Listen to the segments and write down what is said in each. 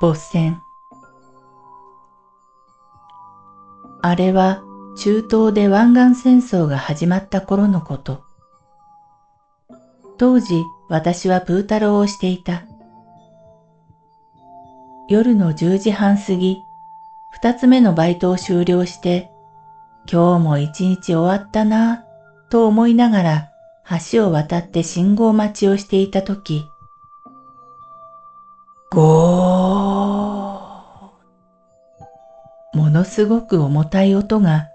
母船あれは中東で湾岸戦争が始まった頃のこと。当時私はプータローをしていた。夜の10時半過ぎ、二つ目のバイトを終了して、今日も一日終わったなぁと思いながら橋を渡って信号待ちをしていたとき、ゴーものすごく重たい音が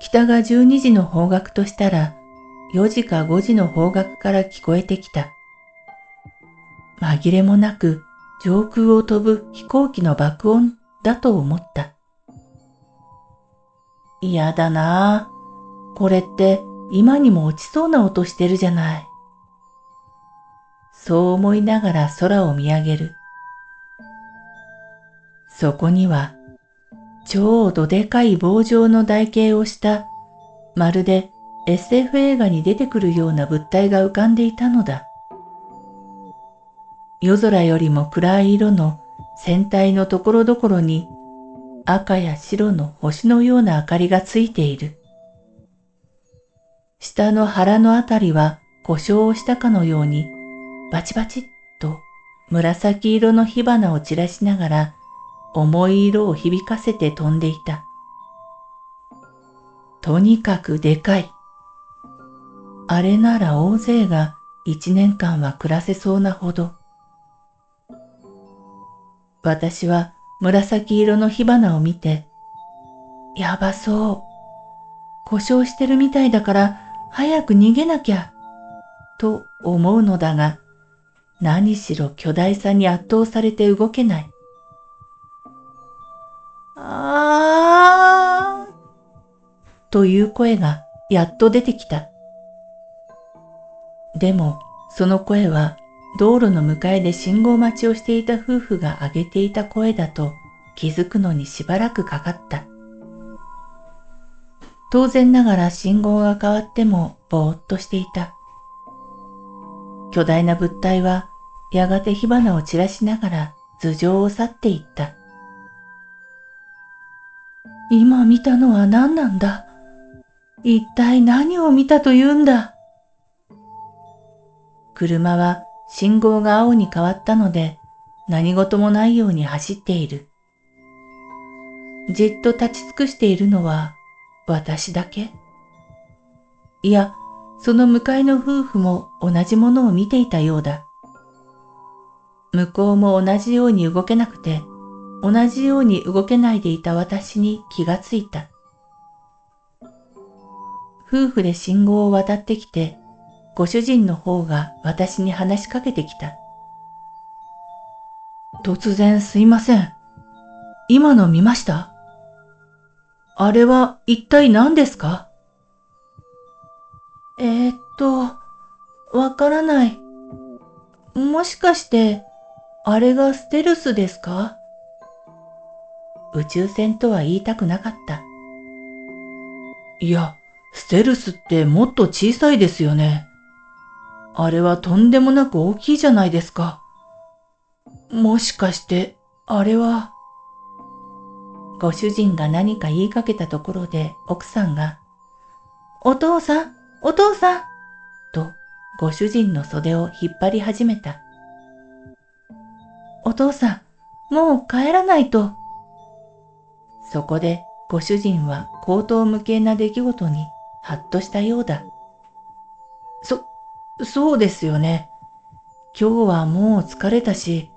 北が12時の方角としたら4時か5時の方角から聞こえてきた。紛れもなく上空を飛ぶ飛行機の爆音だと思った。嫌だなぁ。これって今にも落ちそうな音してるじゃない。そう思いながら空を見上げる。そこには、超どでかい棒状の台形をした、まるで SF 映画に出てくるような物体が浮かんでいたのだ。夜空よりも暗い色の船体のところどころに赤や白の星のような明かりがついている。下の腹のあたりは故障をしたかのようにバチバチっと紫色の火花を散らしながら重い色を響かせて飛んでいた。とにかくでかい。あれなら大勢が一年間は暮らせそうなほど。私は紫色の火花を見て、やばそう。故障してるみたいだから早く逃げなきゃ。と思うのだが、何しろ巨大さに圧倒されて動けない。あーという声がやっと出てきた。でも、その声は道路の向かいで信号待ちをしていた夫婦が上げていた声だと気づくのにしばらくかかった。当然ながら信号が変わってもぼーっとしていた。巨大な物体はやがて火花を散らしながら頭上を去っていった。今見たのは何なんだ？一体何を見たと言うんだ？車は信号が青に変わったので何事もないように走っている。じっと立ち尽くしているのは私だけいや、その向かいの夫婦も同じものを見ていたようだ。向こうも同じように動けなくて同じように動けないでいた私に気がついた。夫婦で信号を渡ってきて、ご主人の方が私に話しかけてきた。突然すいません。今の見ました？あれは一体何ですか？えー、っと、わからない。もしかして、あれがステルスですか？宇宙船とは言いたくなかった。いや、ステルスってもっと小さいですよね。あれはとんでもなく大きいじゃないですか。もしかして、あれは？ご主人が何か言いかけたところで奥さんが、お父さん、お父さんとご主人の袖を引っ張り始めた。お父さん、もう帰らないと。そこでご主人は口頭無形な出来事にハッとしたようだ。そ、そうですよね。今日はもう疲れたし、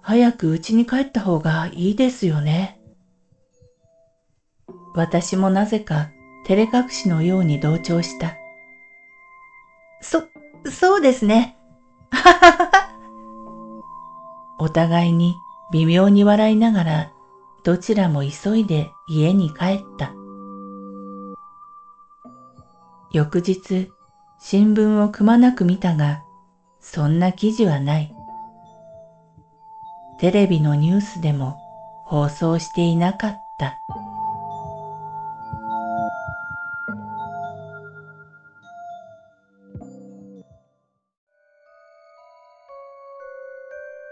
早く家に帰った方がいいですよね。私もなぜか照れ隠しのように同調した。そ、そうですね。はははは。お互いに微妙に笑いながら、どちらも急いで家に帰った。翌日、新聞をくまなく見たが、そんな記事はない。テレビのニュースでも放送していなかった。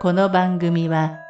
この番組は